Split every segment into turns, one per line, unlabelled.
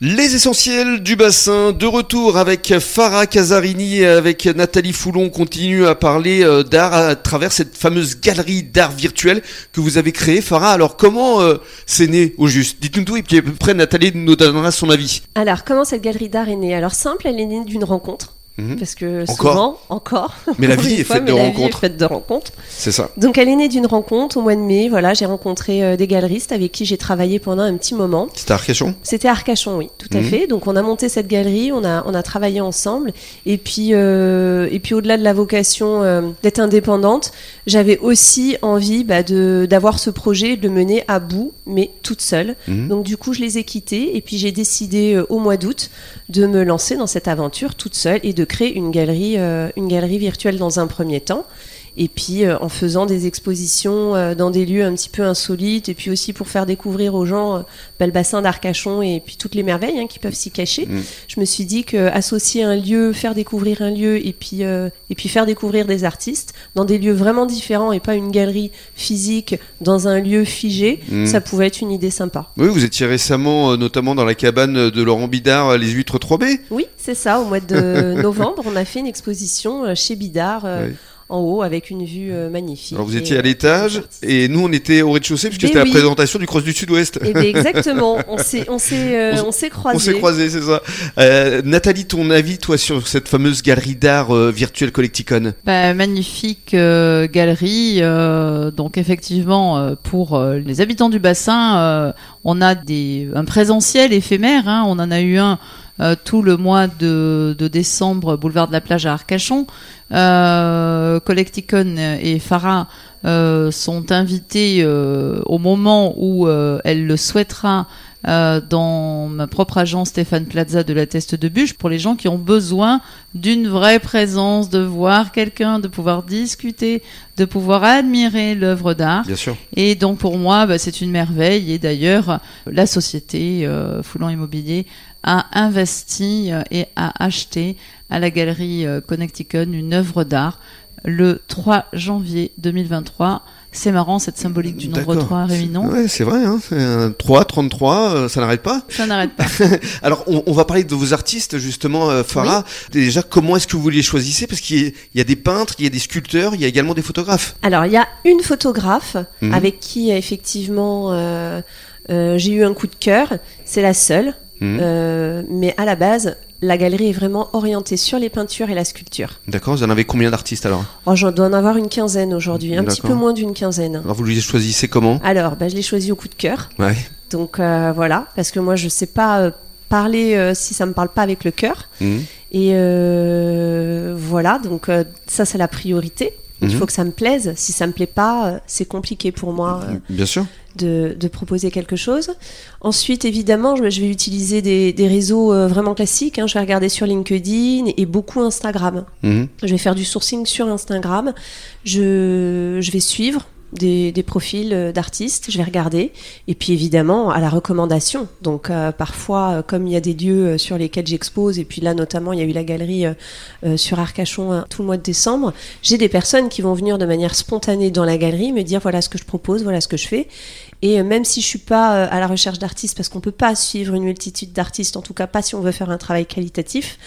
Les essentiels du bassin, de retour avec Farah Casarini et avec Nathalie Foulon, on continue à parler euh, d'art à travers cette fameuse galerie d'art virtuel que vous avez créée. Farah, alors comment euh, c'est né au juste? Dites-nous tout et puis après Nathalie nous donnera son avis.
Alors, comment cette galerie d'art est née? Alors, simple, elle est née d'une rencontre.
Mhm.
Parce que
Encore
souvent, encore.
Mais la vie est
fois,
faite
mais
de
la vie est
rencontres.
faite de rencontres.
C'est ça.
Donc, elle est née d'une rencontre au mois de mai. Voilà, j'ai rencontré euh, des galeristes avec qui j'ai travaillé pendant un petit moment.
C'était Arcachon?
C'était Arcachon, oui, tout à
Mhm.
fait. Donc on a monté cette galerie, on a, on a travaillé ensemble. Et puis, euh, et puis au-delà de la vocation euh, d'être indépendante, j'avais aussi envie bah, de d'avoir ce projet, de le mener à bout, mais toute seule.
Mhm.
Donc du coup, je les ai quittés et puis j'ai décidé au mois d'août de me lancer dans cette aventure toute seule et de créer une galerie, euh, une galerie virtuelle dans un premier temps. Et puis euh, en faisant des expositions euh, dans des lieux un petit peu insolites, et puis aussi pour faire découvrir aux gens euh, bah, le bassin d'Arcachon et puis toutes les merveilles hein, qui peuvent s'y cacher.
Mm.
Je me suis dit que associer un lieu, faire découvrir un lieu, et puis euh, et puis faire découvrir des artistes dans des lieux vraiment différents et pas une galerie physique dans un lieu figé,
Mm.
ça pouvait être une idée sympa.
Oui, vous étiez récemment euh, notamment dans la cabane de Laurent Bidard, euh, les huîtres 3B.
Oui, c'est ça. Au mois de novembre, on a fait une exposition chez Bidard.
Ouais.
En haut, avec une vue euh, magnifique.
Alors vous
Et,
étiez à
euh,
l'étage et nous on était au rez-de-chaussée puisque
Mais
c'était
oui.
la présentation du Cross du Sud-Ouest.
Eh bien, exactement. On s'est, on s'est, euh,
On s-
on s'est
On
croisés.
s'est croisés, c'est ça. Euh, Nathalie, ton avis, toi, sur cette fameuse galerie d'art euh, virtuelle Collecticon?
Bah, magnifique euh, galerie. euh, donc effectivement, euh, pour euh, les habitants du bassin, euh, on a des, un présentiel éphémère. hein. on en a eu un euh, tout le mois de, de décembre, boulevard de la plage à Arcachon. Euh, Collecticon et Farah euh, sont invités euh, au moment où euh, elle le souhaitera euh, dans ma propre agence Stéphane Plaza de la Teste de Bûche pour les gens qui ont besoin d'une vraie présence, de voir quelqu'un, de pouvoir discuter, de pouvoir admirer l'œuvre d'art.
Bien sûr.
Et donc pour moi, bah, c'est une merveille. Et d'ailleurs, la société euh, Foulant Immobilier a investi euh, et a acheté à la galerie euh, Connecticon une œuvre d'art le 3 janvier 2023. C'est marrant cette symbolique du nombre
D'accord.
3 Réminon.
Ouais, c'est vrai, hein, c'est un 3, 33, euh, ça n'arrête pas.
Ça n'arrête pas.
Alors, on, on va parler de vos artistes, justement, euh, Farah. Déjà, comment est-ce que vous les choisissez? Parce qu'il y a- il y a des peintres, il y a des sculpteurs, il y a également des photographes.
Alors, il y a une photographe
Mhm.
avec qui, effectivement, euh, euh, j'ai eu un coup de cœur. C'est la seule.
Mhm.
Euh, mais à la base, la galerie est vraiment orientée sur les peintures et la sculpture.
D'accord, vous en avez combien d'artistes alors?
Oh, J'en dois en avoir une quinzaine aujourd'hui, un petit peu moins d'une quinzaine.
Alors, vous les choisissez comment?
Alors, bah, je l'ai choisi au coup de cœur.
Ouais.
Donc euh, voilà, parce que moi, je sais pas euh, parler euh, si ça me parle pas avec le cœur.
Mhm.
Et euh, voilà, donc euh, ça, c'est la priorité. Il
Mhm.
faut que ça me plaise. Si ça me plaît pas, euh, c'est compliqué pour moi. euh,
Bien sûr.
de, de proposer quelque chose. Ensuite, évidemment, je, je vais utiliser des, des réseaux euh, vraiment classiques. hein. Je vais regarder sur LinkedIn et beaucoup Instagram.
Mhm.
Je vais faire du sourcing sur Instagram. Je, je vais suivre des, des profils euh, d'artistes, je vais regarder. Et puis évidemment, à la recommandation. Donc euh, parfois, euh, comme il y a des lieux sur lesquels j'expose, et puis là notamment, il y a eu la galerie sur Arcachon euh, tout le mois de décembre, j'ai des personnes qui vont venir de manière spontanée dans la galerie me dire voilà ce que je propose, voilà ce que je fais. Et euh, même si je suis pas euh, à la recherche d'artistes, parce qu'on peut pas suivre une multitude d'artistes, en tout cas pas si on veut faire un travail qualitatif,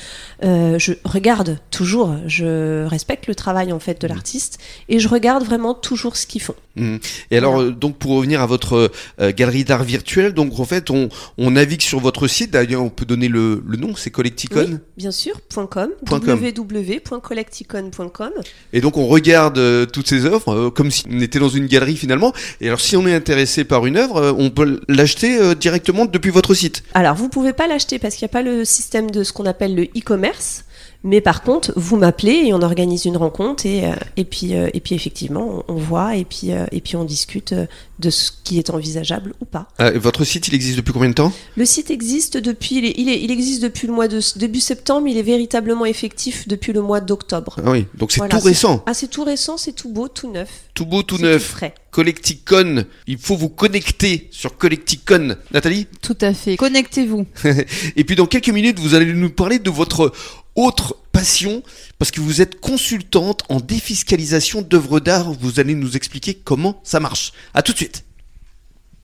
euh, je regarde toujours, je respecte le travail en fait de l'artiste et je regarde vraiment toujours ce qu'ils font.
Mhm. Et alors,
Voilà.
donc, pour revenir à votre euh, galerie d'art virtuel, donc en fait, on, on navigue sur votre site. D'ailleurs, on peut donner le, le nom, c'est Collecticon.
Oui, bien sûr, .com, www.collecticon.com.
Et donc, on regarde euh, toutes ces œuvres comme si on était dans une galerie finalement. Et alors, si on est intéressé par une œuvre, euh, on peut l'acheter euh, directement depuis votre site.
Alors, vous pouvez pas l'acheter parce qu'il n'y a pas le système de ce qu'on appelle le e-commerce. Mais par contre, vous m'appelez et on organise une rencontre et, euh, et, puis, et puis effectivement, on, voit et puis, et puis on discute de ce qui est envisageable ou pas.
Euh, votre site, il existe depuis combien de temps?
Le site existe depuis, il, est- il, est- il existe depuis le mois de début septembre, il est véritablement effectif depuis le mois d'octobre.
Ah oui, donc c'est
Voilà,
tout récent.
Ah, c'est tout récent, c'est tout beau, tout neuf.
Tout beau, tout neuf.
frais.
Collecticon. Il faut vous connecter sur Collecticon. Nathalie
Tout à fait. Connectez-vous.
Et puis dans quelques minutes, vous allez nous parler de votre autre passion, parce que vous êtes consultante en défiscalisation d'œuvres d'art. Vous allez nous expliquer comment ça marche. À tout de suite.